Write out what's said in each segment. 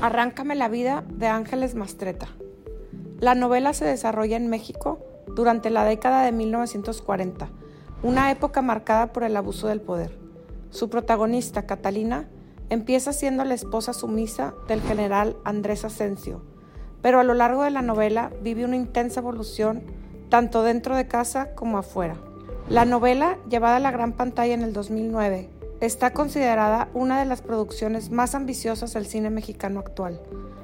Arráncame la vida de Ángeles Mastreta. La novela se desarrolla en México durante la década de 1940, una época marcada por el abuso del poder. Su protagonista, Catalina, empieza siendo la esposa sumisa del general Andrés Asensio, pero a lo largo de la novela vive una intensa evolución tanto dentro de casa como afuera. La novela, llevada a la gran pantalla en el 2009, Está considerada una de las producciones más ambiciosas del cine mexicano actual.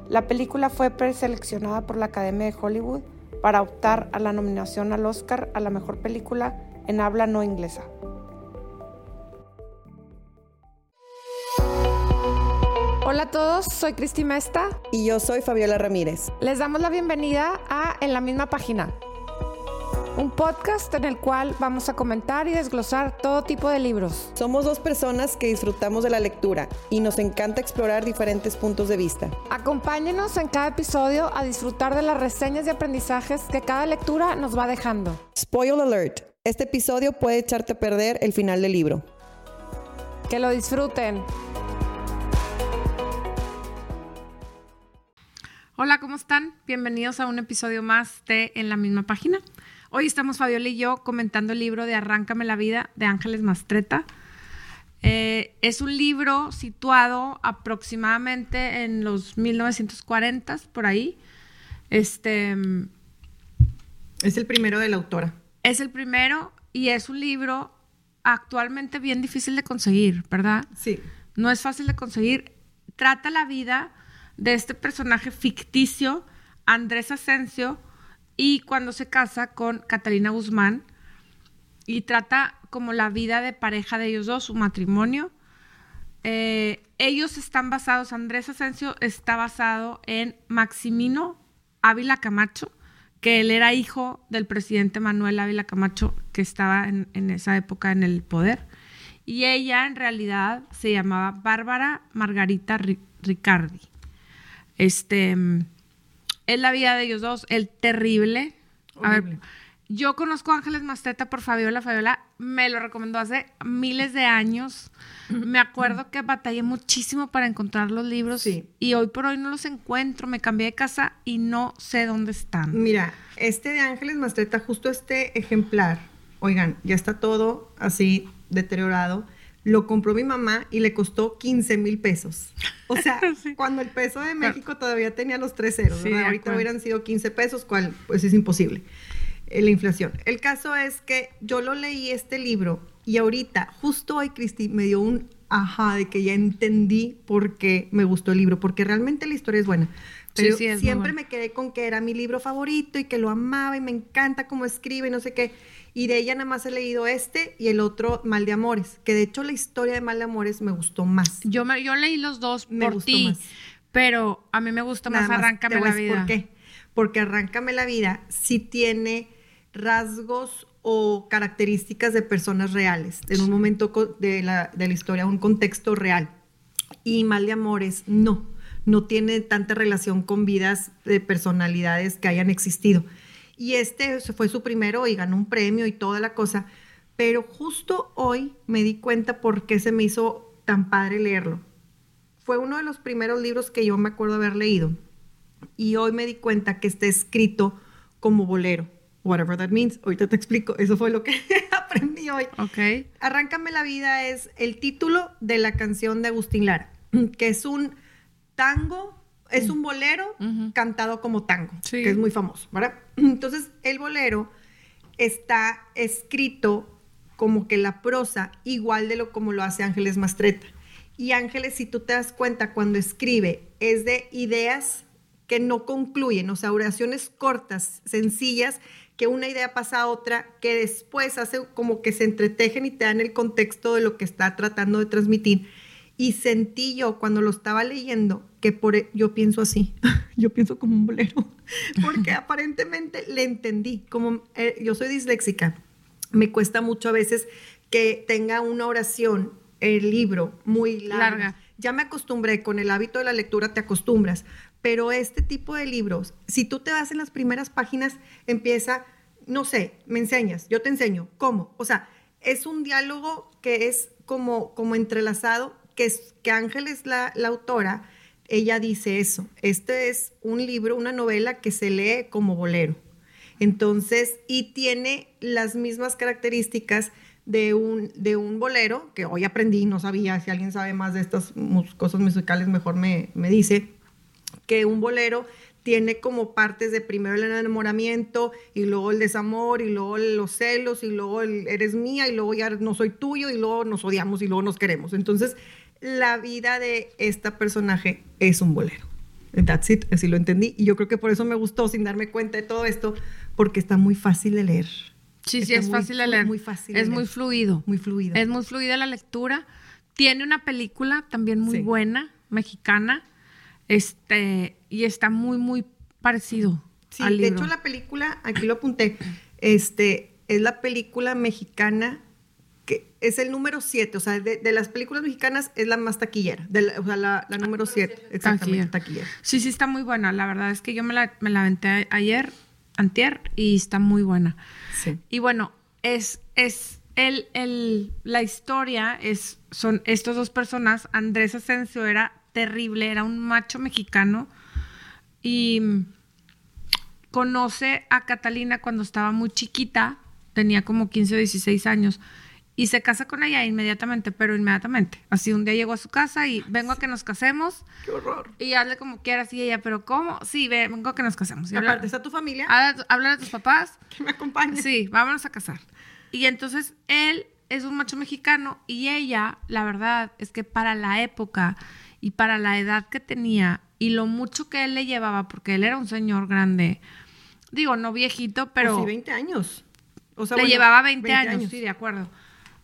La película fue preseleccionada por la Academia de Hollywood para optar a la nominación al Oscar a la mejor película en habla no inglesa. Hola a todos, soy Cristi Mesta y yo soy Fabiola Ramírez. Les damos la bienvenida a En la misma página, un podcast en el cual vamos a comentar y desglosar todo tipo de libros. Somos dos personas que disfrutamos de la lectura y nos encanta explorar diferentes puntos de vista. Acompáñenos en cada episodio a disfrutar de las reseñas y aprendizajes que cada lectura nos va dejando. Spoil alert. Este episodio puede echarte a perder el final del libro. Que lo disfruten. Hola, ¿cómo están? Bienvenidos a un episodio más de En la misma página. Hoy estamos Fabiola y yo comentando el libro de Arráncame la vida de Ángeles Mastreta. Eh, es un libro situado aproximadamente en los 1940, por ahí. Este, es el primero de la autora. Es el primero y es un libro actualmente bien difícil de conseguir, ¿verdad? Sí. No es fácil de conseguir. Trata la vida de este personaje ficticio, Andrés Asensio, y cuando se casa con Catalina Guzmán y trata como la vida de pareja de ellos dos, su matrimonio. Eh, ellos están basados, Andrés Asensio está basado en Maximino Ávila Camacho, que él era hijo del presidente Manuel Ávila Camacho, que estaba en, en esa época en el poder. Y ella en realidad se llamaba Bárbara Margarita Ricardi. Este es la vida de ellos dos, el terrible. A ver, yo conozco a Ángeles Masteta por Fabiola. Fabiola me lo recomendó hace miles de años. Me acuerdo que batallé muchísimo para encontrar los libros y hoy por hoy no los encuentro. Me cambié de casa y no sé dónde están. Mira, este de Ángeles Mastreta, justo este ejemplar, oigan, ya está todo así deteriorado lo compró mi mamá y le costó 15 mil pesos. O sea, cuando el peso de México todavía tenía los tres ceros, Ahorita hubieran sido 15 pesos, cual pues es imposible, eh, la inflación. El caso es que yo lo leí este libro y ahorita, justo hoy, Cristi, me dio un ajá de que ya entendí por qué me gustó el libro, porque realmente la historia es buena. Pero siempre me quedé con que era mi libro favorito y que lo amaba y me encanta cómo escribe y no sé qué. Y de ella nada más he leído este y el otro Mal de Amores, que de hecho la historia de Mal de Amores me gustó más. Yo, me, yo leí los dos me por ti, pero a mí me gusta más Arráncame la vida. ¿Por qué? Porque Arráncame la vida sí tiene rasgos o características de personas reales, en un momento de la, de la historia, un contexto real. Y Mal de Amores no, no tiene tanta relación con vidas de personalidades que hayan existido. Y este fue su primero y ganó un premio y toda la cosa. Pero justo hoy me di cuenta por qué se me hizo tan padre leerlo. Fue uno de los primeros libros que yo me acuerdo haber leído. Y hoy me di cuenta que está escrito como bolero. Whatever that means. Ahorita te explico. Eso fue lo que aprendí hoy. Ok. Arráncame la vida es el título de la canción de Agustín Lara, que es un tango es un bolero cantado como tango, que es muy famoso, ¿verdad? Entonces, el bolero está escrito como que la prosa igual de lo como lo hace Ángeles Mastreta. Y Ángeles, si tú te das cuenta, cuando escribe, es de ideas que no concluyen, o sea, oraciones cortas, sencillas, que una idea pasa a otra, que después hace como que se entretejen y te dan el contexto de lo que está tratando de transmitir. Y sentí yo cuando lo estaba leyendo que por, e, yo pienso así, yo pienso como un bolero, porque aparentemente le entendí, como eh, yo soy disléxica, me cuesta mucho a veces que tenga una oración, el libro, muy larga. Ya me acostumbré, con el hábito de la lectura te acostumbras, pero este tipo de libros, si tú te vas en las primeras páginas, empieza, no sé, me enseñas, yo te enseño, ¿cómo? O sea, es un diálogo que es como, como entrelazado que, es, que Ángeles, la, la autora, ella dice eso. Este es un libro, una novela que se lee como bolero. Entonces, y tiene las mismas características de un, de un bolero, que hoy aprendí, no sabía, si alguien sabe más de estas cosas musicales, mejor me, me dice, que un bolero tiene como partes de primero el enamoramiento y luego el desamor y luego los celos y luego el eres mía y luego ya no soy tuyo y luego nos odiamos y luego nos queremos. Entonces, la vida de esta personaje es un bolero. That's it, así lo entendí. Y yo creo que por eso me gustó, sin darme cuenta de todo esto, porque está muy fácil de leer. Sí, sí, es fácil de leer. Muy fácil. Es muy fluido. Muy fluido. Es muy fluida la lectura. Tiene una película también muy buena, mexicana, este, y está muy, muy parecido. Sí, de hecho la película, aquí lo apunté, este, es la película mexicana que es el número 7, o sea, de, las películas mexicanas es la más taquillera, o sea, la, número 7, exactamente, taquillera. Sí, sí, está muy buena, la verdad es que yo me la, me la aventé ayer, antier, y está muy buena. Sí. Y bueno, es, es el, el, la historia, es, son estas dos personas, Andrés Asensio era terrible, era un macho mexicano, y conoce a Catalina cuando estaba muy chiquita, tenía como 15 o 16 años, y se casa con ella inmediatamente, pero inmediatamente. Así un día llegó a su casa y vengo a que nos casemos. Qué horror. Y hazle como quieras y ella, pero ¿cómo? Sí, vengo a que nos casemos. Y Aparte, ¿está tu familia? Habla, a tus papás. Que me acompañen. Sí, vámonos a casar. Y entonces él es un macho mexicano y ella, la verdad, es que para la época y para la edad que tenía y lo mucho que él le llevaba, porque él era un señor grande, digo, no viejito, pero... sí, 20 años. O sea, le llevaba 20, años, sí, de acuerdo.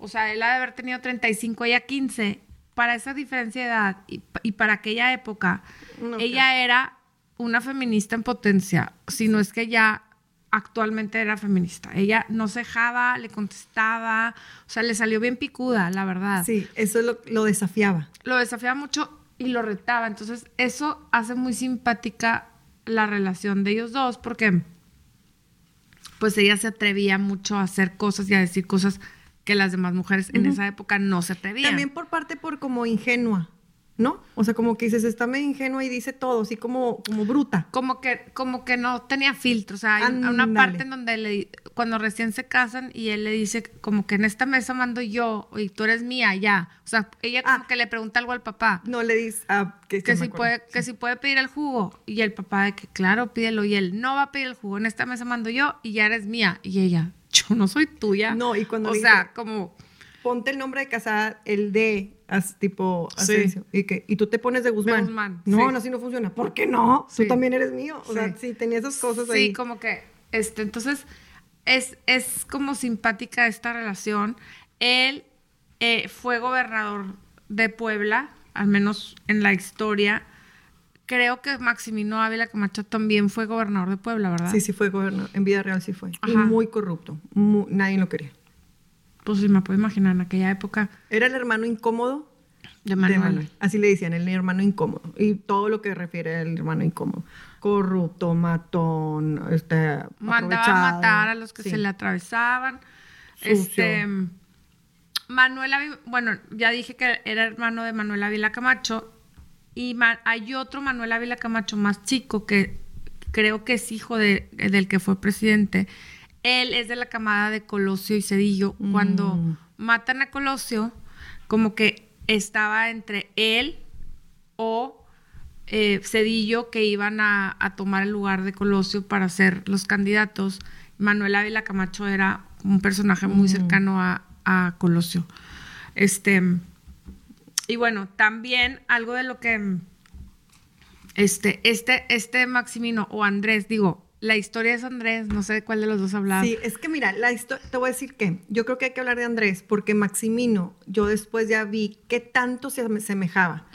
O sea, él ha de haber tenido 35, ella 15. Para esa diferencia de edad y, para aquella época, ella era una feminista en potencia, si no es que ya actualmente era feminista. Ella no cejaba, le contestaba, o sea, le salió bien picuda, la verdad. Sí, eso lo, lo desafiaba. Lo desafiaba mucho y lo retaba. Entonces, eso hace muy simpática la relación de ellos dos, porque pues ella se atrevía mucho a hacer cosas y a decir cosas que las demás mujeres en esa época no se atrevían. También por parte por como ingenua. ¿no? O sea, como que dices, está medio ingenua y dice todo, así como, como bruta. Como que, como que no tenía filtro. O sea, hay una parte en donde le, cuando recién se casan y él le dice como que en esta mesa mando yo y tú eres mía, ya. O sea, ella como ah. que le pregunta algo al papá. No le dice ah, que, si puede, que si puede pedir el jugo. Y el papá de que claro, pídelo. Y él no va a pedir el jugo. En esta mesa mando yo y ya eres mía. Y ella, yo no soy tuya. No, y cuando O sea, como ponte el nombre de casada, el de, tipo Asensio, y, que, y tú te pones de Guzmán. Guzmán no, no, así no funciona. ¿Por qué no? Tú también eres mío. O sea, sí, tenía esas cosas ahí. Sí, como que, este, entonces, es, es como simpática esta relación. Él eh, fue gobernador de Puebla, al menos en la historia. Creo que Maximino Ávila Camacho también fue gobernador de Puebla, ¿verdad? Sí, sí fue gobernador. En vida real sí fue. Y muy corrupto. nadie lo quería pues sí me puedo imaginar en aquella época. Era el hermano incómodo de Manuel. Así le decían, el hermano incómodo. Y todo lo que refiere al hermano incómodo. Corrupto, matón, este, Mandaba a matar a los que se le atravesaban. Este, Manuel, bueno, ya dije que era hermano de Manuel Ávila Camacho. Y hay otro Manuel Ávila Camacho más chico que creo que es hijo de, del que fue presidente, él es de la camada de Colosio y Cedillo. Cuando mm. matan a Colosio, como que estaba entre él o eh, Cedillo que iban a, tomar el lugar de Colosio para ser los candidatos. Manuel Ávila Camacho era un personaje muy mm. cercano a, a, Colosio. Este, y bueno, también algo de lo que este, este, este Maximino o Andrés, digo, la historia es Andrés, no sé de cuál de los dos hablaba. Sí, es que mira, la te voy a decir que yo creo que hay que hablar de Andrés, porque Maximino, yo después ya vi qué tanto se asemejaba.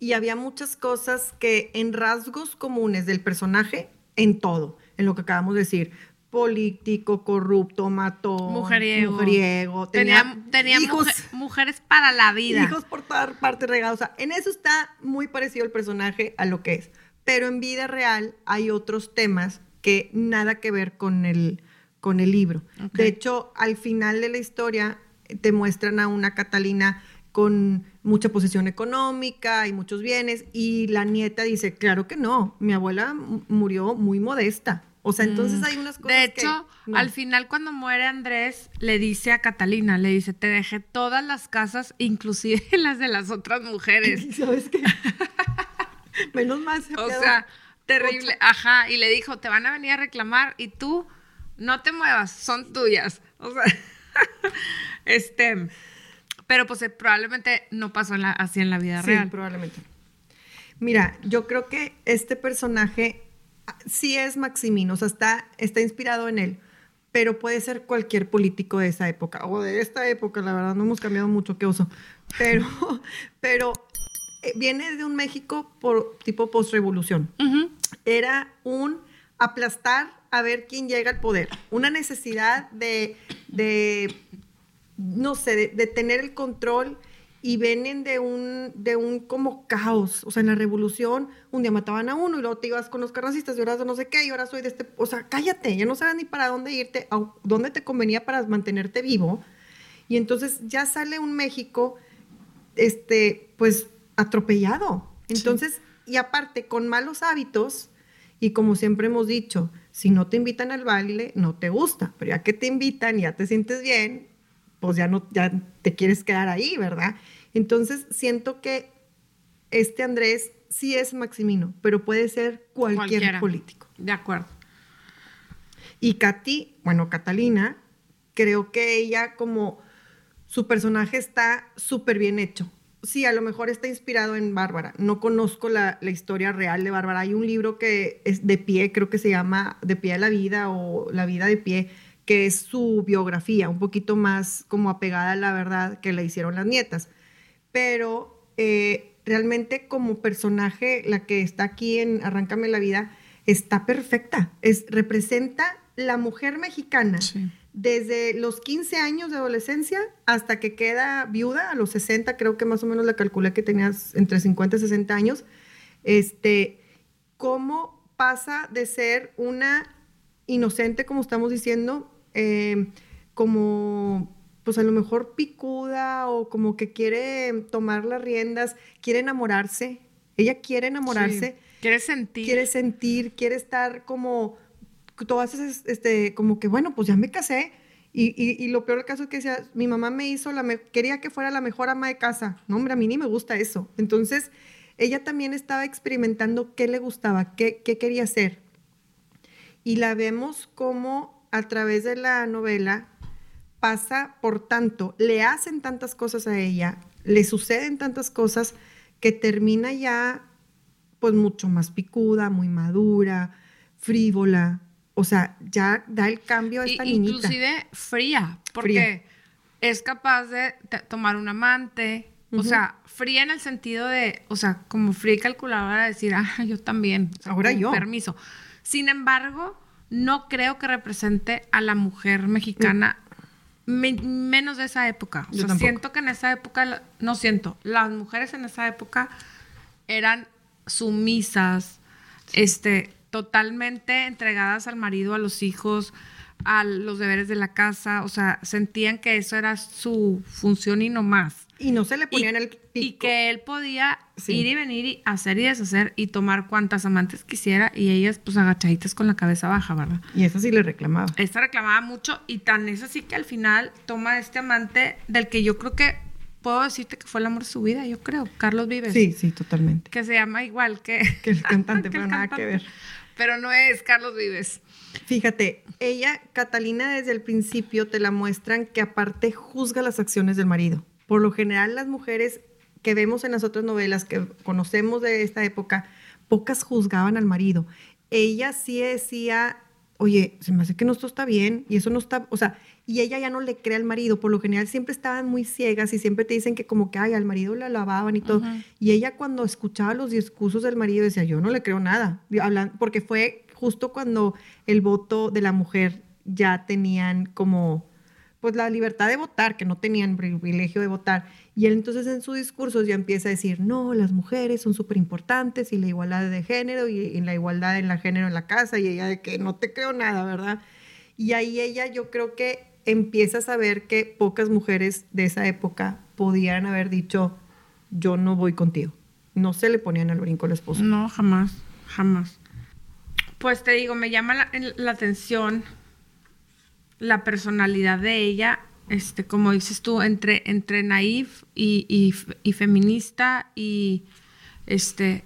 Y había muchas cosas que en rasgos comunes del personaje, en todo, en lo que acabamos de decir. Político, corrupto, matón, mujeriego. mujeriego tenía, tenía, hijos, mujeres para la vida. Hijos por toda parte regados. O sea, en eso está muy parecido el personaje a lo que es. Pero en vida real hay otros temas que nada que ver con el, con el libro. De hecho, al final de la historia te muestran a una Catalina con mucha posición económica y muchos bienes. Y la nieta dice, claro que no, mi abuela murió muy modesta. O sea, entonces mm. hay unas cosas. De hecho, al final cuando muere Andrés, le dice a Catalina, le dice, te dejé todas las casas, inclusive las de las otras mujeres. ¿Sabes qué? Menos mal. o sea, terrible. Ajá, y le dijo, te van a venir a reclamar y tú no te muevas, son tuyas. O sea, este, pero pues eh, probablemente no pasó así en la vida real. Sí, probablemente. Mira, yo creo que este personaje sí es Maximino, o sea, está, está inspirado en él, pero puede ser cualquier político de esa época o de esta época, la verdad, no hemos cambiado mucho, qué oso, pero, pero eh, viene de un México por tipo postrevolución. Era un aplastar a ver quién llega al poder, una necesidad de, de no sé, de tener el control y vienen de un, de un como caos. O sea, en la revolución, un día mataban a uno y luego te ibas con los carracistas y ahora no sé qué y ahora soy de este. O sea, cállate, ya no sabes ni para dónde irte, a dónde te convenía para mantenerte vivo. Y entonces ya sale un México, este, pues atropellado. Entonces, y aparte, con malos hábitos, y como siempre hemos dicho, si no te invitan al baile, no te gusta, pero ya que te invitan ya te sientes bien, pues ya no, ya te quieres quedar ahí, ¿verdad? Entonces, siento que este Andrés sí es Maximino, pero puede ser cualquier político. De acuerdo. Y Katy, bueno, Catalina, creo que ella como su personaje está súper bien hecho. Sí, a lo mejor está inspirado en Bárbara. No conozco la, la, historia real de Bárbara. Hay un libro que es de pie, creo que se llama De pie a la vida o La vida de pie, que es su biografía, un poquito más como apegada a la verdad que le hicieron las nietas pero eh, realmente como personaje, la que está aquí en Arráncame la vida, está perfecta. Es, representa la mujer mexicana. Desde los 15 años de adolescencia hasta que queda viuda, a los 60, creo que más o menos la calculé que tenías entre 50 y 60 años, este, cómo pasa de ser una inocente, como estamos diciendo, eh, como pues a lo mejor picuda o como que quiere tomar las riendas, quiere enamorarse. Ella quiere enamorarse. Quiere sentir. Quiere sentir, quiere estar como, todas esas, este, como que, bueno, pues ya me casé. Y, y, lo peor del caso es que decía, mi mamá me hizo, la quería que fuera la mejor ama de casa. No, hombre, a mí ni me gusta eso. Entonces, ella también estaba experimentando qué le gustaba, qué, qué quería hacer. Y la vemos como a través de la novela pasa por tanto, le hacen tantas cosas a ella, le suceden tantas cosas que termina ya pues mucho más picuda, muy madura, frívola, o sea, ya da el cambio a esta niñita. Inclusive fría, porque es capaz de tomar un amante, o sea, fría en el sentido de, o sea, como fría y calculadora de decir, ah, yo también. Ahora yo. Permiso. Sin embargo, no creo que represente a la mujer mexicana menos de esa época. siento que en esa época, no siento, las mujeres en esa época eran sumisas, este, totalmente entregadas al marido, a los hijos, a los deberes de la casa, o sea, sentían que eso era su función y no más. Y no se le ponían el pico. Y que él podía ir y venir y hacer y deshacer y tomar cuantas amantes quisiera y ellas pues agachaditas con la cabeza baja, ¿verdad? Y esa sí le reclamaba. Esta reclamaba mucho y tan es así que al final toma este amante del que yo creo que puedo decirte que fue el amor de su vida, yo creo, Carlos Vives. Sí, sí, totalmente. Que se llama igual que... Que el cantante, pero nada que ver. Pero no es Carlos Vives. Fíjate, ella, Catalina, desde el principio te la muestran que aparte juzga las acciones del marido. Por lo general, las mujeres que vemos en las otras novelas que conocemos de esta época, pocas juzgaban al marido. Ella sí decía, oye, se me hace que no esto está bien y eso no está, o sea, y ella ya no le cree al marido. Por lo general siempre estaban muy ciegas y siempre te dicen que como que, ay, al marido le lavaban y todo. Y ella cuando escuchaba los discursos del marido decía, yo no le creo nada. porque fue justo cuando el voto de la mujer ya tenían como pues la libertad de votar, que no tenían privilegio de votar. Y él entonces en su discurso ya empieza a decir, no, las mujeres son súper importantes y la igualdad de género y, la igualdad en la género en la casa y ella de que no te creo nada, ¿verdad? Y ahí ella yo creo que empieza a saber que pocas mujeres de esa época podían haber dicho, yo no voy contigo. No se le ponían al brinco al esposo. No, jamás, jamás. Pues te digo, me llama la, atención la personalidad de ella, este, como dices tú, entre, entre naif y, y, feminista y este,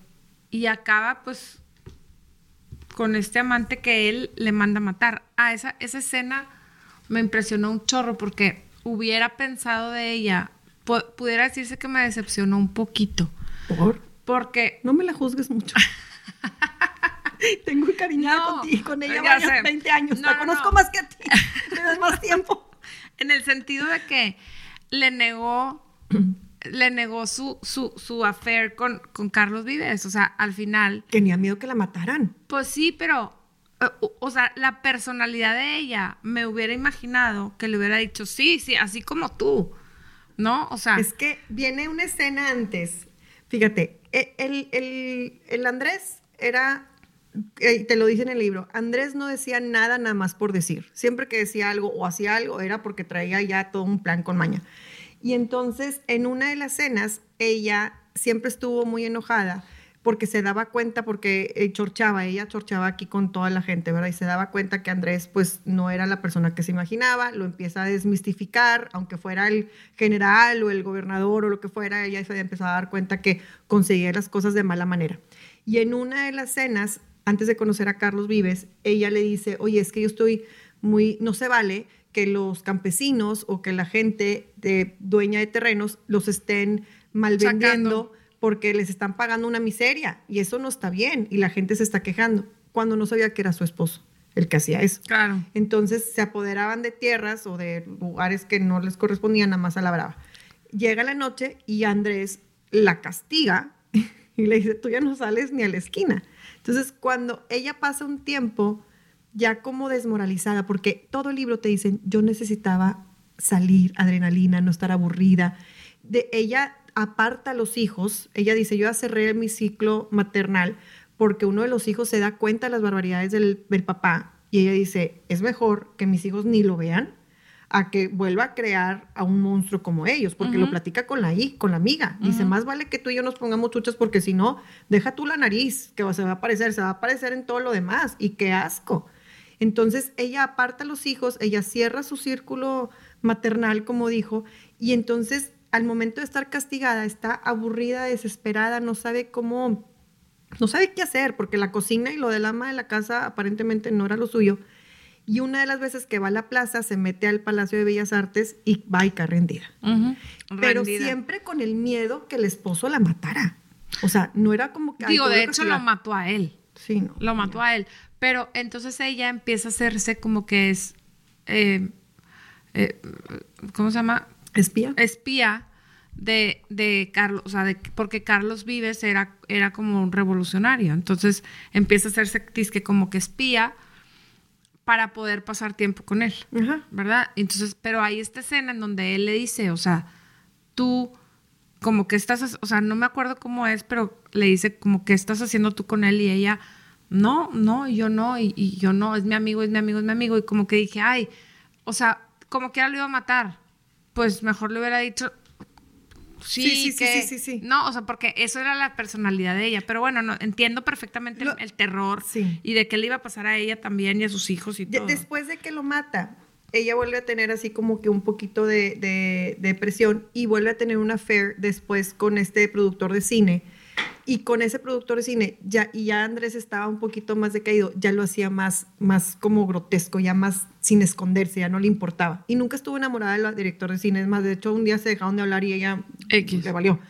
y acaba pues con este amante que él le manda a matar. Ah, esa, esa escena me impresionó un chorro porque hubiera pensado de ella, pudiera decirse que me decepcionó un poquito. ¿Por? Porque... No me la juzgues mucho. Tengo cariñada contigo, con ella varios 20 años. la conozco más que a ti. Me das más tiempo. En el sentido de que le negó le negó su, su, su affair con, con Carlos Vives. O sea, al final. Tenía miedo que la mataran. Pues sí, pero. Eh, o, sea, la personalidad de ella me hubiera imaginado que le hubiera dicho, sí, sí, así como tú. ¿No? O sea. Es que viene una escena antes. Fíjate, e, el, el, el Andrés era te lo dice en el libro, Andrés no decía nada nada más por decir. Siempre que decía algo o hacía algo era porque traía ya todo un plan con maña. Y entonces en una de las cenas ella siempre estuvo muy enojada porque se daba cuenta, porque eh, chorchaba, ella chorchaba aquí con toda la gente, ¿verdad? Y se daba cuenta que Andrés pues no era la persona que se imaginaba, lo empieza a desmistificar, aunque fuera el general o el gobernador o lo que fuera, ella se empezado a dar cuenta que conseguía las cosas de mala manera. Y en una de las cenas, antes de conocer a Carlos Vives, ella le dice, oye, es que yo estoy muy, no se vale que los campesinos o que la gente de dueña de terrenos los estén malvendiendo porque les están pagando una miseria y eso no está bien y la gente se está quejando cuando no sabía que era su esposo el que hacía eso. Claro. Entonces se apoderaban de tierras o de lugares que no les correspondían nada más a la brava. Llega la noche y Andrés la castiga y le dice, tú ya no sales ni a la esquina. Entonces cuando ella pasa un tiempo ya como desmoralizada, porque todo el libro te dicen, yo necesitaba salir, adrenalina, no estar aburrida. De ella aparta a los hijos, ella dice, yo ya cerré mi ciclo maternal porque uno de los hijos se da cuenta de las barbaridades del, papá y ella dice, es mejor que mis hijos ni lo vean a que vuelva a crear a un monstruo como ellos, porque lo platica con la, con la amiga. Dice, más vale que tú y yo nos pongamos chuchas porque si no, deja tú la nariz, que se va a aparecer, se va a aparecer en todo lo demás. Y qué asco. Entonces ella aparta a los hijos, ella cierra su círculo maternal, como dijo, y entonces al momento de estar castigada está aburrida, desesperada, no sabe cómo, no sabe qué hacer, porque la cocina y lo del ama de la casa aparentemente no era lo suyo. Y una de las veces que va a la plaza se mete al Palacio de Bellas Artes y va y cae rendida. Pero siempre con el miedo que el esposo la matara. O sea, no era como que... Digo, de hecho lo mató a él. Sí, no. Lo mató a él. Pero entonces ella empieza a hacerse como que es, eh, eh, ¿cómo se llama? Espía. Espía de, de Carlos, o sea, de, porque Carlos Vives era, era como un revolucionario. Entonces empieza a hacerse que como que espía para poder pasar tiempo con él, ¿verdad? Entonces, pero hay esta escena en donde él le dice, o sea, tú como que estás, o sea, no me acuerdo cómo es, pero le dice como que estás haciendo tú con él y ella no, no, yo no, y, yo no, es mi amigo, es mi amigo, es mi amigo. Y como que dije, ay, o sea, como que ahora lo iba a matar. Pues mejor le hubiera dicho, sí, sí, sí, sí, sí, No, o sea, porque eso era la personalidad de ella. Pero bueno, no, entiendo perfectamente el, terror y de qué le iba a pasar a ella también y a sus hijos y todo. Después de que lo mata, ella vuelve a tener así como que un poquito de, de depresión y vuelve a tener una affair después con este productor de cine y con ese productor de cine, ya, y ya Andrés estaba un poquito más decaído, ya lo hacía más, más como grotesco, ya más sin esconderse, ya no le importaba. Y nunca estuvo enamorada del director de cine, es más, de hecho un día se dejaron de hablar y ella le valió.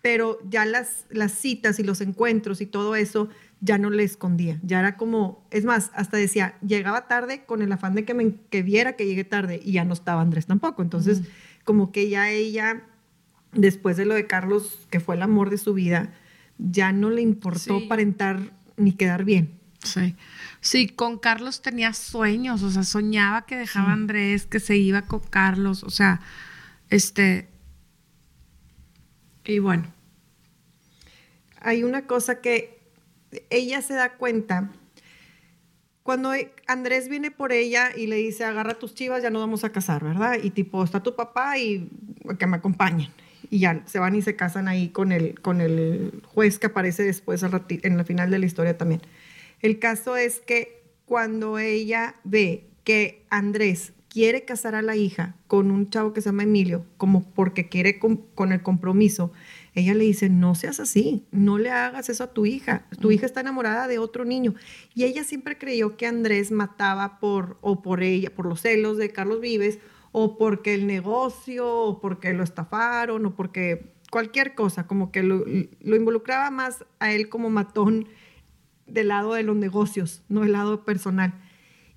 Pero ya las, las citas y los encuentros y todo eso ya no le escondía, ya era como, es más, hasta decía, llegaba tarde con el afán de que me que viera que llegué tarde y ya no estaba Andrés tampoco. Entonces, como que ya ella, después de lo de Carlos, que fue el amor de su vida, ya no le importó aparentar ni quedar bien. Sí. Sí, con Carlos tenía sueños, o sea, soñaba que dejaba a Andrés, que se iba con Carlos, o sea, este. Y bueno. Hay una cosa que ella se da cuenta. Cuando Andrés viene por ella y le dice, agarra tus chivas, ya nos vamos a casar, ¿verdad? Y tipo, está tu papá y que me acompañen. Y ya se van y se casan ahí con el, con el juez que aparece después en la final de la historia también. El caso es que cuando ella ve que Andrés quiere casar a la hija con un chavo que se llama Emilio, como porque quiere con, el compromiso, ella le dice, no seas así, no le hagas eso a tu hija, tu hija está enamorada de otro niño. Y ella siempre creyó que Andrés mataba por, o por ella, por los celos de Carlos Vives, o porque el negocio, o porque lo estafaron, o porque cualquier cosa, como que lo, lo involucraba más a él como matón del lado de los negocios, no del lado personal.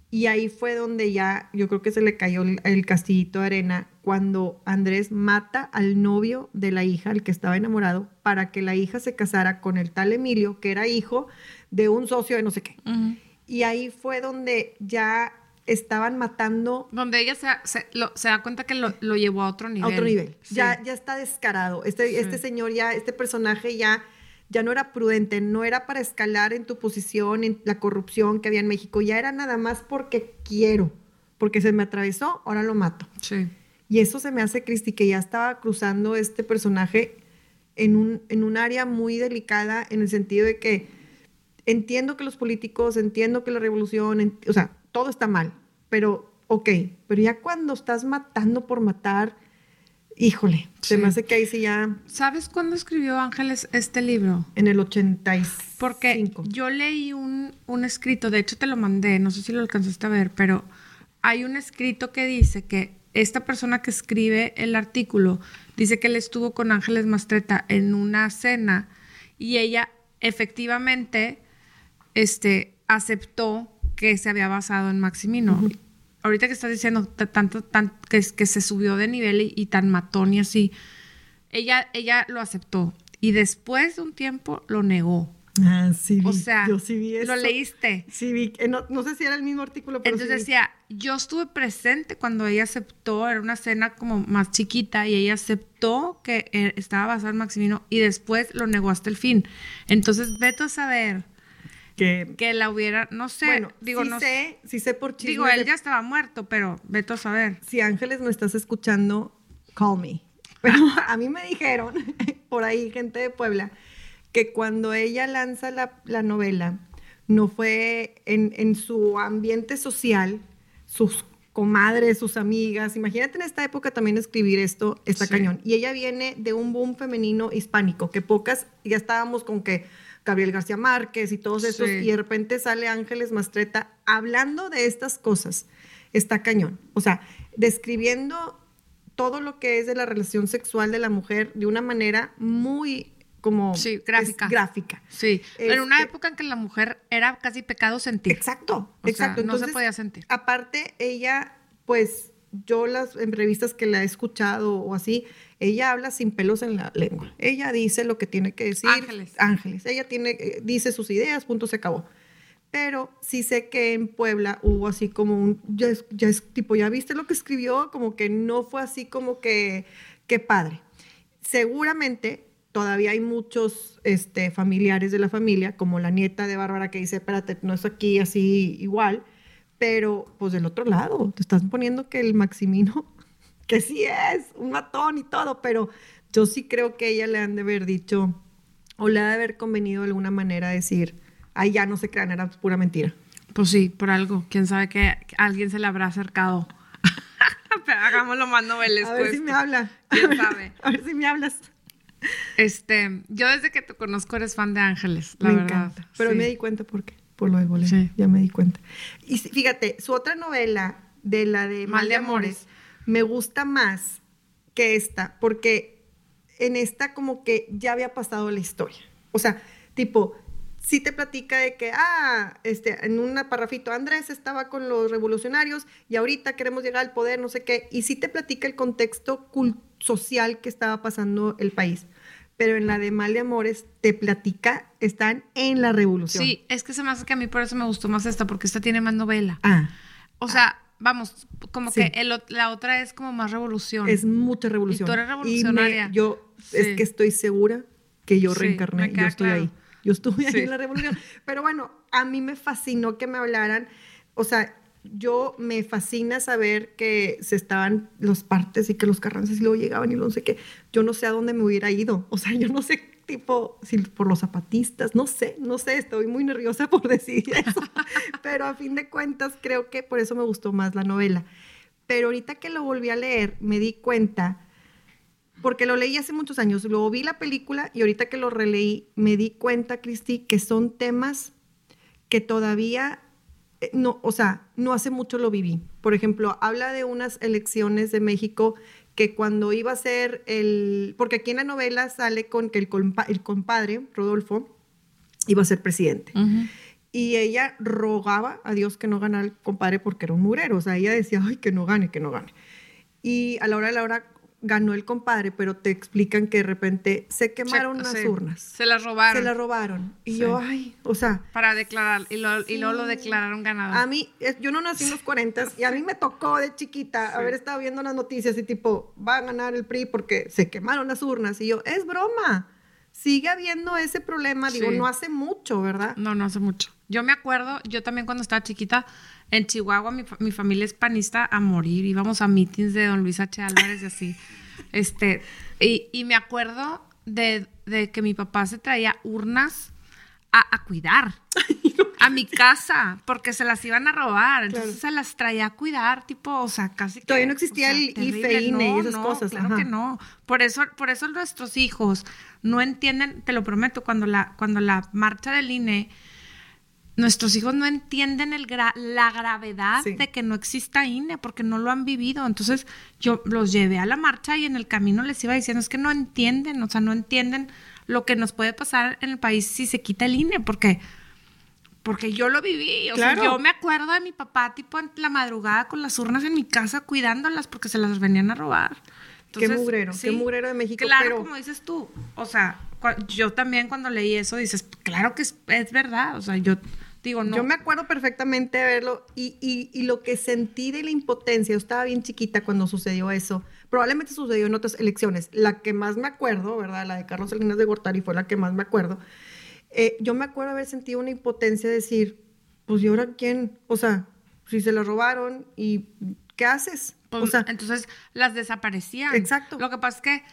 Y ahí fue donde ya yo creo que se le cayó el, castillito de arena cuando Andrés mata al novio de la hija, el que estaba enamorado, para que la hija se casara con el tal Emilio, que era hijo de un socio de no sé qué. Y ahí fue donde ya estaban matando. Donde ella se, da cuenta que lo, llevó a otro nivel. A otro nivel. Ya, ya está descarado. Este, este señor ya, este personaje ya ya no era prudente, no era para escalar en tu posición, en la corrupción que había en México, ya era nada más porque quiero, porque se me atravesó, ahora lo mato. Sí. Y eso se me hace, Cristi, que ya estaba cruzando este personaje en un, en un área muy delicada en el sentido de que entiendo que los políticos, entiendo que la revolución, o sea, todo está mal, pero ok, pero ya cuando estás matando por matar, Híjole, se me hace que ahí sí ya. ¿Sabes cuándo escribió Ángeles este libro? En el 85. Porque yo leí un, un, escrito, de hecho te lo mandé, no sé si lo alcanzaste a ver, pero hay un escrito que dice que esta persona que escribe el artículo dice que él estuvo con Ángeles Mastreta en una cena y ella efectivamente este, aceptó que se había basado en Maximino ahorita que estás diciendo tanto, que, que se subió de nivel y, tan matón y así, ella, ella lo aceptó y después de un tiempo lo negó. Ah, sí. o sea, yo sí vi eso. lo leíste. Sí vi, eh, no, sé si era el mismo artículo, pero Entonces decía, yo estuve presente cuando ella aceptó, era una cena como más chiquita y ella aceptó que eh, estaba basada en Maximino y después lo negó hasta el fin. Entonces, vete a saber que, la hubiera, no sé, bueno, digo, sí no sé, sí sé por chisme. Digo, él ya estaba muerto, pero vete a saber. Si Ángeles no estás escuchando, call me. Pero a mí me dijeron, por ahí, gente de Puebla, que cuando ella lanza la, la novela, no fue en, en, su ambiente social, sus comadres, sus amigas. Imagínate en esta época también escribir esto, está cañón. Y ella viene de un boom femenino hispánico, que pocas, ya estábamos con que Gabriel García Márquez y todos esos, y de repente sale Ángeles Mastreta hablando de estas cosas. Está cañón. O sea, describiendo todo lo que es de la relación sexual de la mujer de una manera muy como sí, gráfica. gráfica. Sí, en una este época en que la mujer era casi pecado sentir. Exacto, exacto. no se podía sentir. Aparte, ella, pues, yo las entrevistas que la he escuchado o así, ella habla sin pelos en la lengua. Ella dice lo que tiene que decir. Ángeles. Ángeles. Ella tiene, eh, dice sus ideas, punto, se acabó. Pero sí sé que en Puebla hubo así como un, ya es, ya es tipo, ¿ya viste lo que escribió? Como que no fue así como que, qué padre. Seguramente todavía hay muchos este, familiares de la familia, como la nieta de Bárbara que dice, espérate, no es aquí así igual, pero pues del otro lado, te estás poniendo que el Maximino que sí es un matón y todo, pero yo sí creo que ella le han de haber dicho, o le ha de haber convenido de alguna manera decir, ay, ya no se crean, era pura mentira. Pues sí, por algo. Quién sabe que alguien se le habrá acercado. Pero hagámoslo más noveles. A ver si me habla. ¿Quién sabe? A ver si me hablas. Este, yo desde que te conozco eres fan de Ángeles, la me Encanta. Pero me di cuenta por qué, por lo del boleto. Sí. Ya me di cuenta. Y fíjate, su otra novela, de la de Mal, de Amores me gusta más que esta, porque en esta como que ya había pasado la historia. O sea, tipo, sí te platica de que, ah, este, en un parrafito, Andrés estaba con los revolucionarios y ahorita queremos llegar al poder, no sé qué, y sí te platica el contexto social que estaba pasando el país. Pero en la de Mal de Amores te platica, están en la revolución. Sí, es que se me hace que a mí por eso me gustó más esta, porque esta tiene más novela. Ah. O sea, vamos, como que la otra es como más revolución. Es mucha revolución. Y tú eres revolucionaria. yo es que estoy segura que yo reencarné, yo estoy ahí. Yo estuve ahí en la revolución. Pero bueno, a mí me fascinó que me hablaran, o sea, yo me fascina saber que se estaban los partes y que los carrances y luego llegaban y no sé qué. Yo no sé a dónde me hubiera ido. O sea, yo no sé tipo si por los zapatistas, no sé, no sé, estoy muy nerviosa por decir eso. Pero a fin de cuentas creo que por eso me gustó más la novela. Pero ahorita que lo volví a leer, me di cuenta porque lo leí hace muchos años, luego vi la película y ahorita que lo releí, me di cuenta, Cristi, que son temas que todavía no, o sea, no hace mucho lo viví. Por ejemplo, habla de unas elecciones de México que cuando iba a ser el, porque aquí en la novela sale con que el, compadre, Rodolfo, iba a ser presidente. Y ella rogaba a Dios que no ganara el compadre porque era un murero. O sea, ella decía, ay, que no gane, que no gane. Y a la hora de la hora ganó el compadre, pero te explican que de repente se quemaron las urnas. Se las robaron. Se las robaron. Y yo, ay, o sea. Para declarar, y, luego lo declararon ganador. A mí, yo no nací en los 40 y a mí me tocó de chiquita haber estado viendo las noticias y tipo, va a ganar el PRI porque se quemaron las urnas. Y yo, es broma. Sigue habiendo ese problema, digo, no hace mucho, ¿verdad? No, no hace mucho. Yo me acuerdo, yo también cuando estaba chiquita, en Chihuahua, mi, mi, familia es panista a morir. Íbamos a meetings de don Luis H. Álvarez y así. Este, y, y me acuerdo de, de, que mi papá se traía urnas a, a cuidar a mi casa porque se las iban a robar. Entonces se las traía a cuidar, tipo, o sea, casi Todavía no existía el IFE, INE y esas cosas. Claro que no. Por eso, por eso nuestros hijos no entienden, te lo prometo, cuando la, cuando la marcha del INE nuestros hijos no entienden el la gravedad de que no exista INE porque no lo han vivido. Entonces yo los llevé a la marcha y en el camino les iba diciendo, es que no entienden, o sea, no entienden lo que nos puede pasar en el país si se quita el INE, porque, porque yo lo viví. O sea, yo me acuerdo de mi papá tipo en la madrugada con las urnas en mi casa cuidándolas porque se las venían a robar. qué mugrero, qué mugrero de México. Claro, como dices tú, o sea, yo también cuando leí eso dices, claro que es, es verdad, o sea, yo yo me acuerdo perfectamente de verlo y, lo que sentí de la impotencia, yo estaba bien chiquita cuando sucedió eso. Probablemente sucedió en otras elecciones. La que más me acuerdo, ¿verdad? La de Carlos Salinas de Gortari fue la que más me acuerdo. Eh, yo me acuerdo haber sentido una impotencia de decir, pues, ¿y ahora quién? O sea, si se lo robaron y ¿qué haces? Pues, o sea, entonces las desaparecían. Exacto. Lo que pasa es que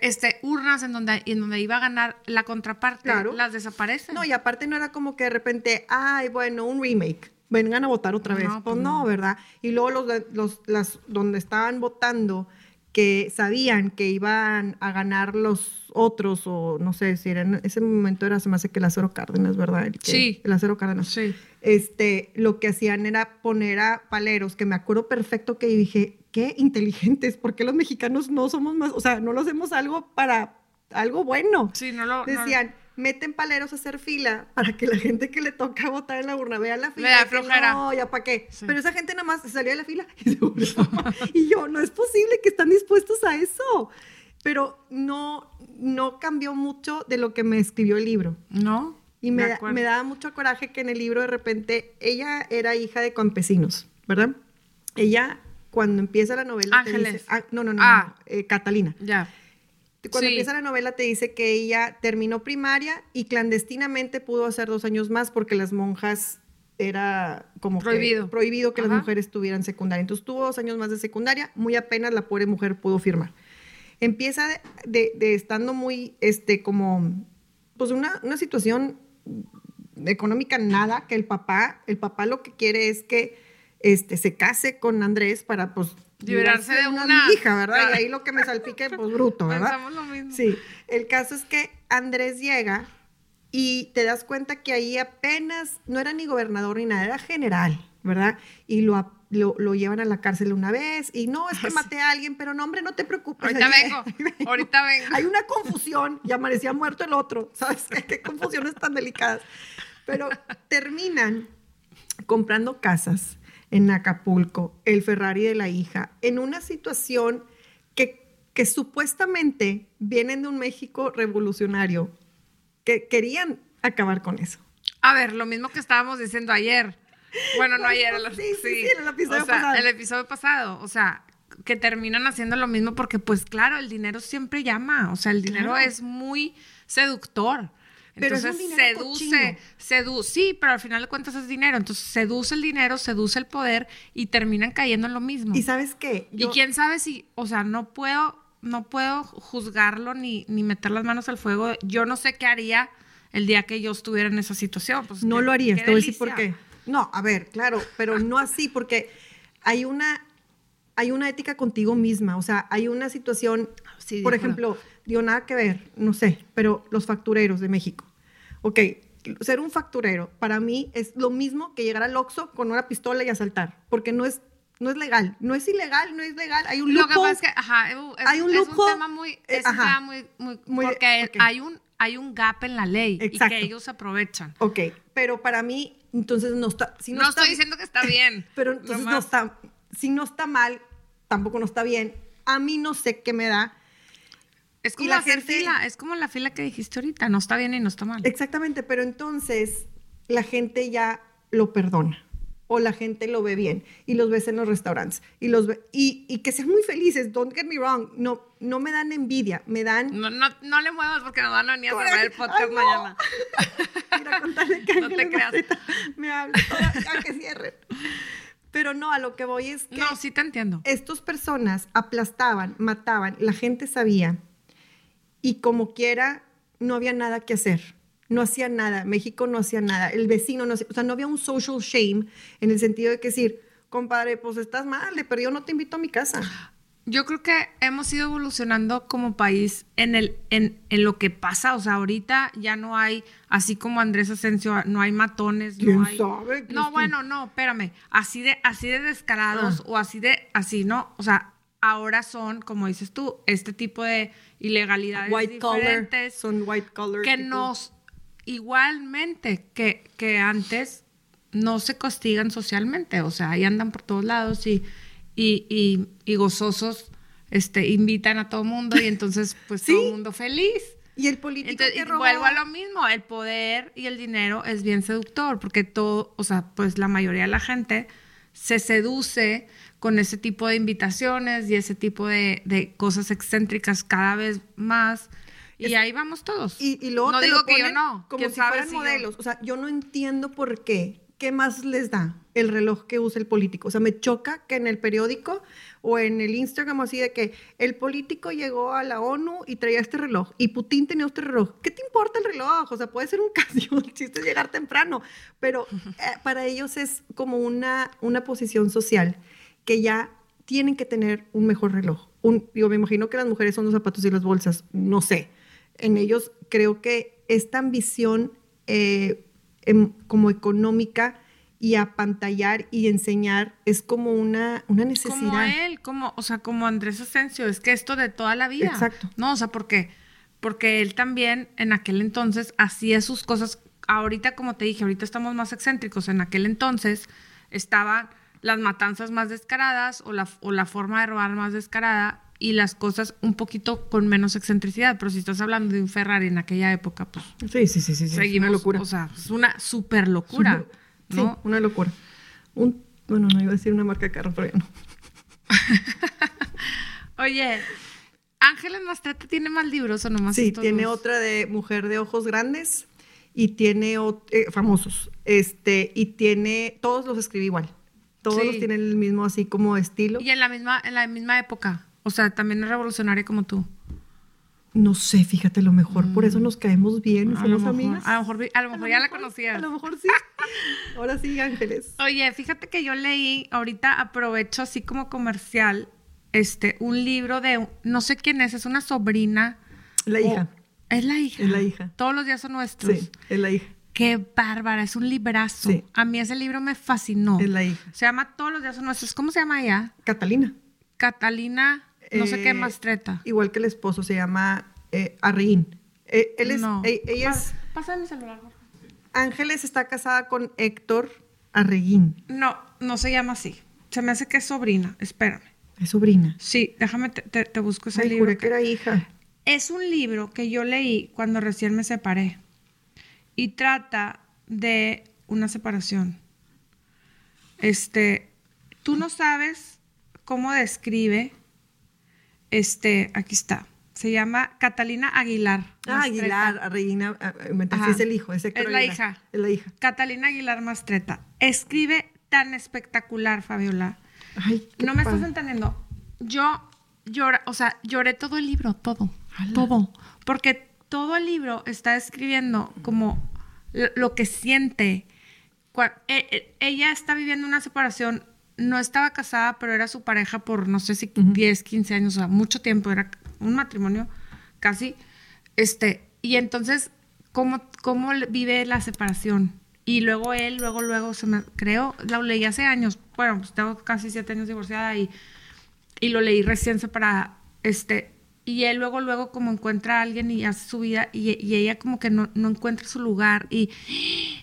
este, urnas en donde, en donde iba a ganar la contraparte, las desaparecen. No, y aparte no era como que de repente, ay, bueno, un remake, vengan a votar otra vez. pues, no, no, ¿verdad? Y luego los, los, las, donde estaban votando, que sabían que iban a ganar los otros, o no sé si era en ese momento era, se me hace que el acero Cárdenas, ¿verdad? sí. El acero Cárdenas. Sí. Este, lo que hacían era poner a paleros, que me acuerdo perfecto que dije, qué inteligentes, porque los mexicanos no somos más, o sea, no lo hacemos algo para algo bueno. Sí, no lo. Decían, meten paleros a hacer fila para que la gente que le toca votar en la urna vea la fila. Le flojera. No, ya para qué. Pero esa gente nada más salía de la fila y y yo, no es posible que están dispuestos a eso. Pero no, no cambió mucho de lo que me escribió el libro. No. Y me, da, me daba mucho coraje que en el libro de repente ella era hija de campesinos, ¿verdad? Ella, cuando empieza la novela, Ángeles. Ah, no, no, no, ah. Eh, Catalina. Ya cuando empieza la novela te dice que ella terminó primaria y clandestinamente pudo hacer dos años más porque las monjas era como prohibido, prohibido que las mujeres tuvieran secundaria. Entonces tuvo dos años más de secundaria, muy apenas la pobre mujer pudo firmar. Empieza de, estando muy, este, como, pues una, una situación económica nada, que el papá, el papá lo que quiere es que este, se case con Andrés para, pues, liberarse de una, hija, ¿verdad? Y ahí lo que me salpique, pues bruto, ¿verdad? Pensamos lo mismo. Sí. El caso es que Andrés llega y te das cuenta que ahí apenas no era ni gobernador ni nada, era general, ¿verdad? Y lo, lo, llevan a la cárcel una vez y no, es que maté a alguien, pero no, hombre, no te preocupes. Ahorita vengo, ahorita vengo. Hay una confusión y amanecía muerto el otro, ¿sabes? ¿Qué, qué confusiones tan delicadas. Pero terminan comprando casas en Acapulco, el Ferrari de la hija, en una situación que, que supuestamente vienen de un México revolucionario, que querían acabar con eso. A ver, lo mismo que estábamos diciendo ayer. Bueno, no ayer, el, sí, sí, el episodio pasado. El episodio pasado, o sea, que terminan haciendo lo mismo porque, pues claro, el dinero siempre llama, o sea, el dinero es muy seductor. Entonces seduce, seduce, sí, pero al final de cuentas es dinero. Entonces seduce el dinero, seduce el poder y terminan cayendo en lo mismo. ¿Y sabes qué? Y quién sabe si, o sea, no puedo, no puedo juzgarlo ni, ni meter las manos al fuego. Yo no sé qué haría el día que yo estuviera en esa situación. Pues, no lo harías, te voy a decir por qué. No, a ver, claro, pero no así, porque hay una, hay una ética contigo misma, o sea, hay una situación, por ejemplo, dio nada que ver, no sé, pero los factureros de México. Ok, ser un facturero para mí es lo mismo que llegar al Oxxo con una pistola y asaltar, porque no es no es legal, no es ilegal, no es legal, hay un lujo. Lo que pasa es que, ajá, es, hay un, es un tema muy, es un tema muy, muy, porque hay un, hay un gap en la ley y que ellos aprovechan. Ok, pero para mí, entonces no está, si no, estoy diciendo que está bien. Pero entonces no está, si no está mal, tampoco no está bien. A mí no sé qué me da es como la hacer fila, es como la fila que dijiste ahorita, no está bien y no está mal. Exactamente, pero entonces la gente ya lo perdona o la gente lo ve bien y los ves en los restaurantes y los y, y, que sean muy felices, don't get me wrong, no, no me dan envidia, me dan... No, no, no le muevas porque nos van a venir a ver el podcast mañana. Mira, contarle que no te creas. Me habla, a que cierren. Pero no, a lo que voy es que... No, sí te entiendo. Estas personas aplastaban, mataban, la gente sabía y como quiera, no había nada que hacer. No hacía nada. México no hacía nada. El vecino no hacía, o sea, no había un social shame en el sentido de que decir, compadre, pues estás mal, pero yo no te invito a mi casa. Yo creo que hemos ido evolucionando como país en, el, en, en, lo que pasa. O sea, ahorita ya no hay, así como Andrés Asensio, no hay matones. ¿Quién no hay, sabe? No, bueno, no, espérame. Así de, así de descarados ah. o así de, así, ¿no? O sea, ahora son, como dices tú, este tipo de ilegalidades white diferentes son white collar que nos igualmente que, que antes no se castigan socialmente, o sea, ahí andan por todos lados y, y, y, gozosos este, invitan a todo mundo y entonces pues todo el mundo feliz. Y el político que Vuelvo a lo mismo, el poder y el dinero es bien seductor, porque todo, o sea, pues la mayoría de la gente se seduce con ese tipo de invitaciones y ese tipo de, cosas excéntricas cada vez más. Y ahí vamos todos. Y, luego no digo que yo no. Como si fueran modelos. O sea, yo no entiendo por qué. ¿Qué más les da el reloj que usa el político? O sea, me choca que en el periódico o en el Instagram así de que el político llegó a la ONU y traía este reloj y Putin tenía este reloj. ¿Qué te importa el reloj? O sea, puede ser un Casio, el chiste es llegar temprano, pero eh, para ellos es como una, una posición social que ya tienen que tener un mejor reloj. Un, yo me imagino que las mujeres son los zapatos y las bolsas, no sé. En ellos creo que esta ambición eh, em, como económica y apantallar y enseñar es como una, una necesidad. Como él, como, o sea, como Andrés Asensio, es que esto de toda la vida. Exacto. No, o sea, porque, porque él también en aquel entonces hacía sus cosas. Ahorita, como te dije, ahorita estamos más excéntricos. En aquel entonces estaban las matanzas más descaradas o la, o la forma de robar más descarada y las cosas un poquito con menos excentricidad. Pero si estás hablando de un Ferrari en aquella época, pues. Sí, sí, sí, sí. Seguimos, es una locura. O sea, es una super locura. ¿No? Sí, una locura. Un, bueno, no iba a decir una marca de carro, pero ya no. Oye, Ángeles Mastreta tiene más libros o nomás? Sí, tiene otra de Mujer de Ojos Grandes y tiene eh, famosos. Este, y tiene, todos los escribí igual. Todos tienen el mismo así como estilo. Y en la misma, en la misma época. O sea, también es revolucionaria como tú. No sé, fíjate, lo mejor por eso mm. nos caemos bien, somos amigas. A lo mejor, a lo mejor ya la conocías. A lo mejor sí. Ahora sí, Ángeles. Oye, fíjate que yo leí, ahorita aprovecho así como comercial, este, un libro de, no sé quién es, es una sobrina. La hija. es la hija. Es la hija. Todos los días son nuestros. Sí, es la hija. Qué bárbara, es un librazo. A mí ese libro me fascinó. Es la hija. Se llama Todos los días son nuestros. ¿Cómo se llama ella? Catalina. Catalina, no sé qué eh, más treta. Igual que el esposo, se llama eh. Eh, él es, e, ella es... Pásame mi celular. Ángeles está casada con Héctor Arreguín. No, no se llama así. Se me hace que es sobrina. Espérame. ¿Es sobrina? Sí, déjame, te, te busco ese libro. Juré que era hija. Es un libro que yo leí cuando recién me separé y trata de una separación. Este, tú no sabes cómo describe, este, aquí está, Se llama Catalina Aguilar. Ah, Aguilar, Reina, es el hijo, es, es la hija. Es la hija. Catalina Aguilar Mastreta. Escribe tan espectacular, Fabiola. Ay, no me estás entendiendo. Yo llora, o sea, lloré todo el libro, todo, todo, porque todo el libro está escribiendo como lo que siente. E, e, ella está viviendo una separación, no estaba casada, pero era su pareja por no sé si 10, 15 años, o sea, mucho tiempo, era un matrimonio casi. Este, y entonces, ¿cómo, cómo vive la separación? Y luego él, luego, luego se me, creo, lo leí hace años, bueno, pues tengo casi siete años divorciada y, y lo leí recién para, este, y él luego, luego como encuentra a alguien y hace su vida y, y ella como que no, no, encuentra su lugar y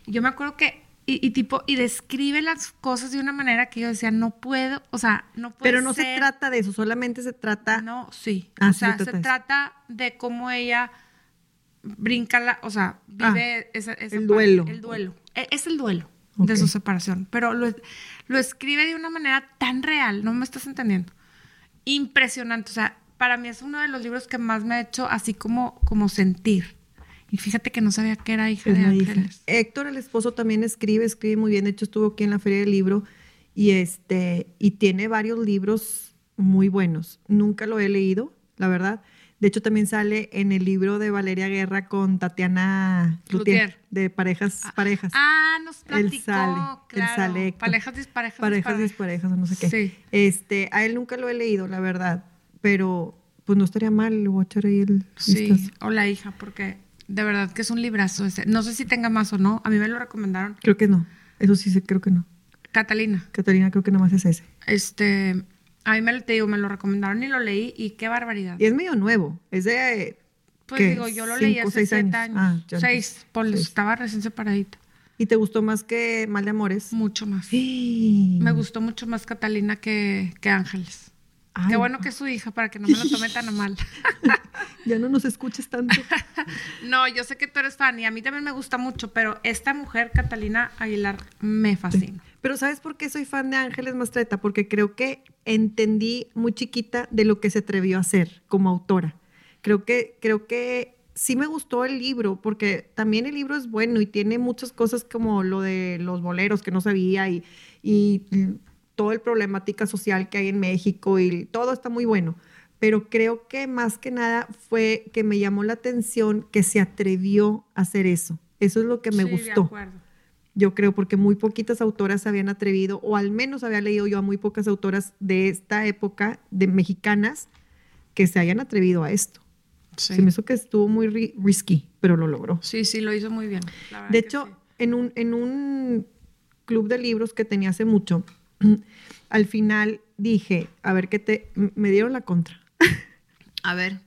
yo me acuerdo que y, tipo, y describe las cosas de una manera que yo decía, no puedo, o sea, no puedo. Pero no se trata de eso, solamente se trata. No, sí. Ah, o sea, se trata de cómo ella brinca la, o sea, vive ah, esa, el duelo. El duelo. E, es el duelo de su separación. Pero lo, lo escribe de una manera tan real, no me estás entendiendo. Impresionante. O sea, para mí es uno de los libros que más me ha hecho así como, como sentir. Y fíjate que no sabía que era hija de Ángeles. Héctor, el esposo, también escribe, escribe muy bien. De hecho, estuvo aquí en la Feria del Libro y, este, y tiene varios libros muy buenos. Nunca lo he leído, la verdad. De hecho, también sale en el libro de Valeria Guerra con Tatiana Lutier, de Parejas, ah, Parejas. Ah, nos platicó, él sale, claro. sale. Parejas, disparejas. Parejas, disparejas, no sé qué. Sí. Este, a él nunca lo he leído, la verdad. Pero, pues no estaría mal, le voy a echar ahí el... Sí, o la hija, porque de verdad que es un librazo ese. No sé si tenga más o no. A mí me lo recomendaron. Creo que no. Eso sí, creo que no. Catalina. Catalina, creo que nada más es ese. Este, a mí me, te digo, me lo recomendaron y lo leí y qué barbaridad. Y es medio nuevo. Es de. Pues digo, yo lo leí hace seis años. años. Ah, seis, estaba recién separadita. ¿Y te gustó más que Mal de Amores? Mucho más. Sí. Me gustó mucho más Catalina que, que Ángeles. Qué bueno que es su hija para que no me lo tome tan mal. ya no nos escuches tanto. no, yo sé que tú eres fan y a mí también me gusta mucho, pero esta mujer, Catalina Aguilar, me fascina. Pero ¿sabes por qué soy fan de Ángeles Mastreta? Porque creo que entendí muy chiquita de lo que se atrevió a hacer como autora. Creo que, creo que sí me gustó el libro, porque también el libro es bueno y tiene muchas cosas como lo de los boleros que no sabía y, y todo el problemática social que hay en México y todo está muy bueno. Pero creo que más que nada fue que me llamó la atención que se atrevió a hacer eso. Eso es lo que me gustó. Yo creo porque muy poquitas autoras se habían atrevido, o al menos había leído yo a muy pocas autoras de esta época, de mexicanas, que se hayan atrevido a esto. Sí. Se me hizo que estuvo muy risky, pero lo logró. Sí, sí, lo hizo muy bien. De hecho, en, un, en un club de libros que tenía hace mucho, al final dije, a ver qué te, me dieron la contra. A ver,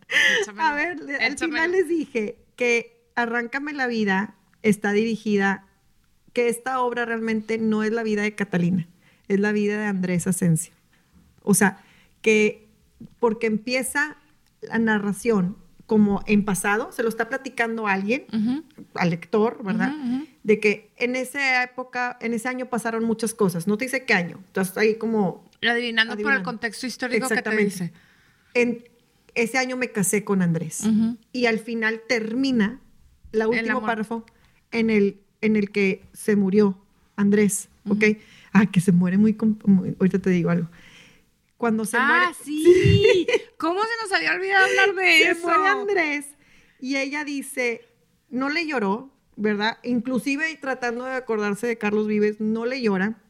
a ver, al final les dije que Arráncame la vida está dirigida, que esta obra realmente no es la vida de Catalina, es la vida de Andrés Asensio. O sea, que porque empieza la narración como en pasado, se lo está platicando alguien, al lector, ¿verdad? De que en esa época, en ese año pasaron muchas cosas. No te dice qué año, estás ahí como... Adivinando, por el contexto histórico que te dice. En ese año me casé con Andrés. Y al final termina, la último párrafo, en el, en el que se murió Andrés, ¿ok? Ah, que se muere muy, muy... Ahorita te digo algo cuando se ah, sí. ¿Cómo se nos había olvidado hablar de eso? Se muere Andrés y ella dice, no le lloró, ¿verdad? Inclusive tratando de acordarse de Carlos Vives, no le llora.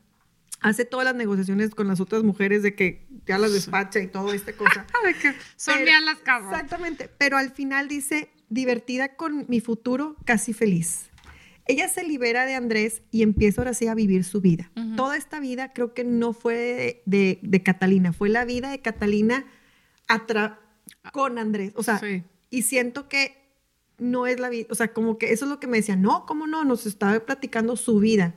Hace todas las negociaciones con las otras mujeres de que ya las despacha y todo esta cosa. de que son bien las casas. Exactamente. Pero al final dice, divertida con mi futuro, casi feliz. Ella se libera de Andrés y empieza ahora sí a vivir su vida. Toda esta vida creo que no fue de, Catalina, fue la vida de Catalina con Andrés. O sea, y siento que no es la vida, o sea, como que eso es lo que me decía, no, ¿cómo no? Nos estaba platicando su vida.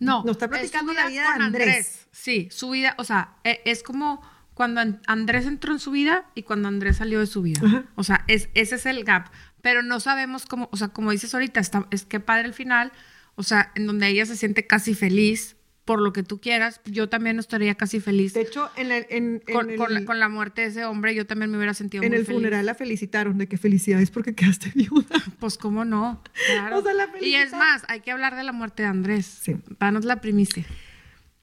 No, nos está platicando la vida de Andrés. Sí, su vida, o sea, e, es como cuando Andrés entró en su vida y cuando Andrés salió de su vida. O sea, es, ese es el gap pero no sabemos cómo, o sea, como dices ahorita, está, es que padre el final, o sea, en donde ella se siente casi feliz por lo que tú quieras, yo también estaría casi feliz. De hecho, en, el, en, con, con, la, muerte de ese hombre, yo también me hubiera sentido en muy el feliz. funeral la felicitaron de que felicidades porque quedaste viuda. Pues cómo no. Claro. O sea, la y es más, hay que hablar de la muerte de Andrés. Sí. Danos la primicia.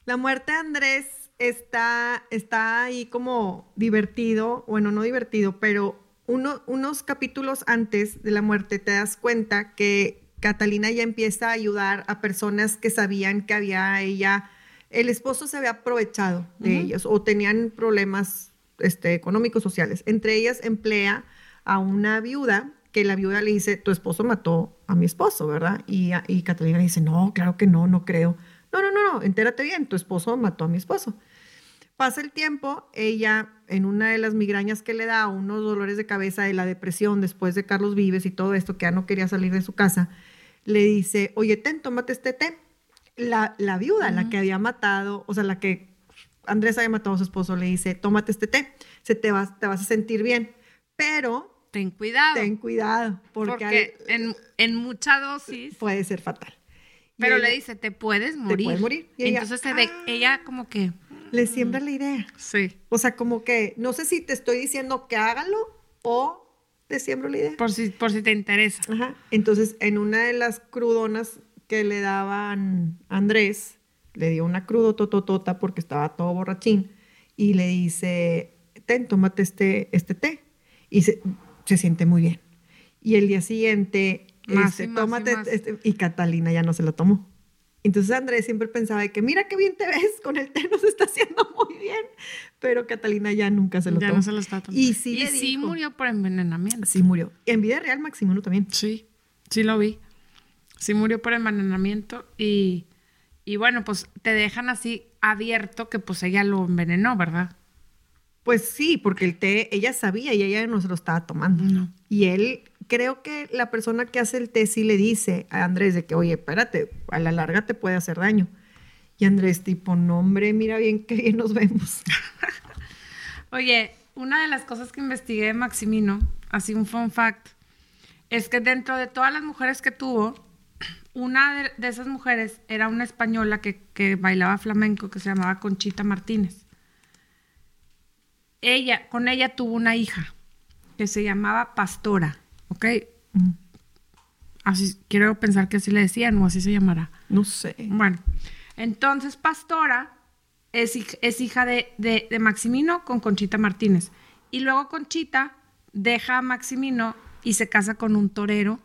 La muerte de Andrés está, está ahí como divertido, bueno, no divertido, pero uno, unos capítulos antes de la muerte te das cuenta que Catalina ya empieza a ayudar a personas que sabían que había ella, el esposo se había aprovechado de ellos o tenían problemas este, económicos, sociales. Entre ellas emplea a una viuda que la viuda le dice, tu esposo mató a mi esposo, ¿verdad? Y, y Catalina dice, no, claro que no, no creo. No, no, no, no, entérate bien, tu esposo mató a mi esposo. Pasa el tiempo, ella en una de las migrañas que le da, unos dolores de cabeza de la depresión después de Carlos Vives y todo esto, que ya no quería salir de su casa, le dice, oye, ten, tómate este té. La, la viuda, la que había matado, o sea, la que Andrés había matado a su esposo, le dice, tómate este té, se te, vas, te vas a sentir bien, pero... Ten cuidado. Ten cuidado, porque, en, en mucha dosis... Puede ser fatal. Pero le dice, te puedes morir. Te puedes morir. Y Entonces se ve, ah". ella como que... Le siembra la idea. Sí. O sea, como que, no sé si te estoy diciendo que hágalo o te siembro la idea. Por si, por si te interesa. Ajá. Entonces, en una de las crudonas que le daban a Andrés, le dio una crudo tototota porque estaba todo borrachín y le dice, ten, tómate este, este té. Y se, se siente muy bien. Y el día siguiente este, tómate, este, y Catalina ya no se lo tomó. Entonces Andrés siempre pensaba que mira qué bien te ves, con el té nos está haciendo muy bien, pero Catalina ya nunca se lo ya tomó. no se lo está tomando. Y sí, y sí murió por envenenamiento. Sí murió. En vida real Maximino también. Sí, sí lo vi. Sí murió por envenenamiento y, y bueno, pues te dejan así abierto que pues ella lo envenenó, ¿verdad? Pues sí, porque el té, ella sabía y ella no se lo estaba tomando. No. Y él, creo que la persona que hace el té sí le dice a Andrés de que, oye, espérate, a la larga te puede hacer daño. Y Andrés, tipo, no, hombre, mira bien qué bien nos vemos. oye, una de las cosas que investigué de Maximino, así un fun fact, es que dentro de todas las mujeres que tuvo, una de, esas mujeres era una española que, que bailaba flamenco que se llamaba Conchita Martínez ella, con ella tuvo una hija que se llamaba Pastora, ¿ok? Así, quiero pensar que así le decían o así se llamará. No sé. Bueno, entonces Pastora es, es hija de, de, de, Maximino con Conchita Martínez. Y luego Conchita deja a Maximino y se casa con un torero,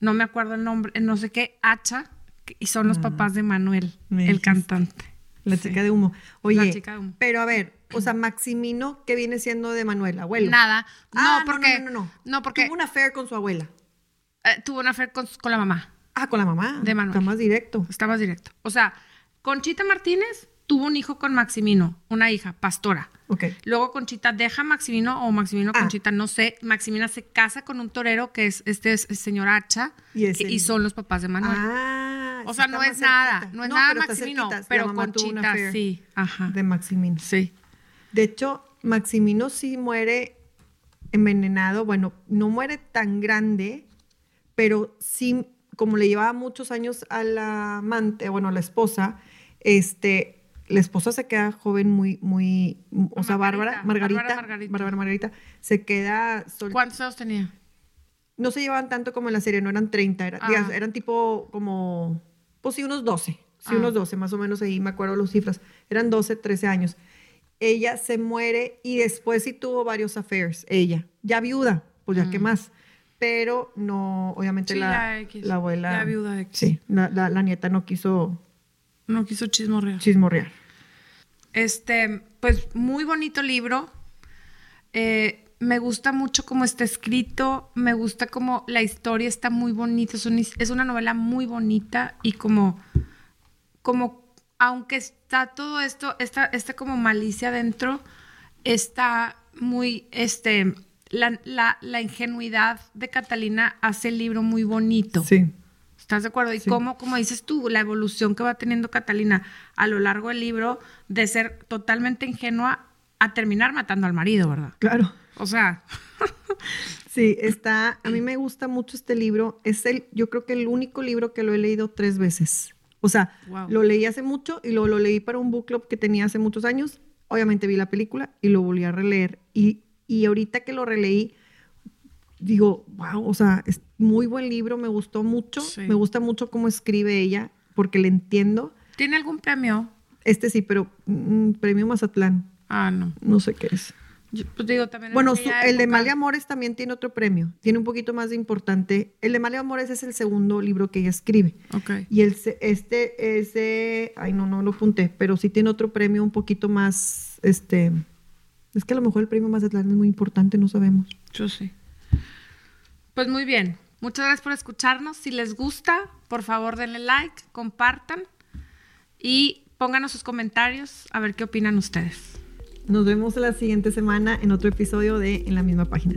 no me acuerdo el nombre, no sé qué, Hacha, y son los mm. papás de Manuel, el cantante. La chica de humo. Oye, pero a ver, o sea, Maximino, ¿qué viene siendo de Manuel, abuelo? Nada. Ah, no, porque. No, no, no, no. porque. Tuvo una affair con su abuela. Eh, tuvo una affair con, con, la mamá. Ah, con la mamá. De Manuel. Está más directo. Está más directo. O sea, Conchita Martínez tuvo un hijo con Maximino, una hija, Pastora. Luego Conchita deja a Maximino o Maximino Ah. Conchita, no sé. Maximina se casa con un torero que es este es el señor Hacha Y el- son los papás de Manuel. Ah, o sea, no es nada, cerquita. no es nada pero Maximino, pero Conchita sí, ajá. De Maximino. Sí. De hecho, Maximino sí muere envenenado. Bueno, no muere tan grande, pero sí, como le llevaba muchos años a la amante, bueno, a la esposa, este, la esposa se queda joven muy, muy, o sea, Bárbara, Margarita, Bárbara Margarita. Bárbara Margarita, se queda sol- ¿Cuántos años tenía? no se llevaban tanto como en la serie, no eran 30, era- Ah. eran tipo como, pues sí, unos 12, sí, Ah. unos 12, más o menos ahí me acuerdo las cifras, eran 12, 13 años. Ella se muere y después sí tuvo varios affairs, ella, ya viuda, pues ya qué Mm. más, pero no, obviamente Sí, la, X, la abuela, ya viuda X. sí, la, la- la nieta no quiso No quiso chismorrear. chismorrear. Este, pues muy bonito libro. Eh, me gusta mucho cómo está escrito, me gusta cómo la historia está muy bonita, es, un- es una novela muy bonita y como, como, aunque está todo esto, está, está como malicia dentro, está muy, este, la, la, la ingenuidad de Catalina hace el libro muy bonito. Sí, ¿Estás de acuerdo? Y Sí. cómo, como dices tú, la evolución que va teniendo Catalina a lo largo del libro de ser totalmente ingenua a terminar matando al marido, ¿verdad? claro. O sea, Sí, está, a mí me gusta mucho este libro, es el, yo creo que el único libro que lo he leído tres veces. O sea, lo leí hace mucho y luego lo leí para un book club que tenía hace muchos años. Obviamente vi la película y lo volví a releer. Y, y ahorita que lo releí, digo, wow, o sea, es muy buen libro, me gustó mucho. Me gusta mucho cómo escribe ella, porque le entiendo. ¿Tiene algún premio? Este sí, pero mm, premio Mazatlán. Ah, no. No sé qué es. pues digo, también bueno, el de Mal Amores también tiene otro premio. Tiene un poquito más de importante. El de Mal Amores es el segundo libro que ella escribe. Ok. Y el, este es de. Ay, no, no lo apunté, pero sí tiene otro premio un poquito más. Este. Es que a lo mejor el premio Mazatlán es muy importante, no sabemos. Yo sí. Pues muy bien. Muchas gracias por escucharnos. Si les gusta, por favor denle like, compartan y pónganos sus comentarios a ver qué opinan ustedes. Nos vemos la siguiente semana en otro episodio de En la misma página.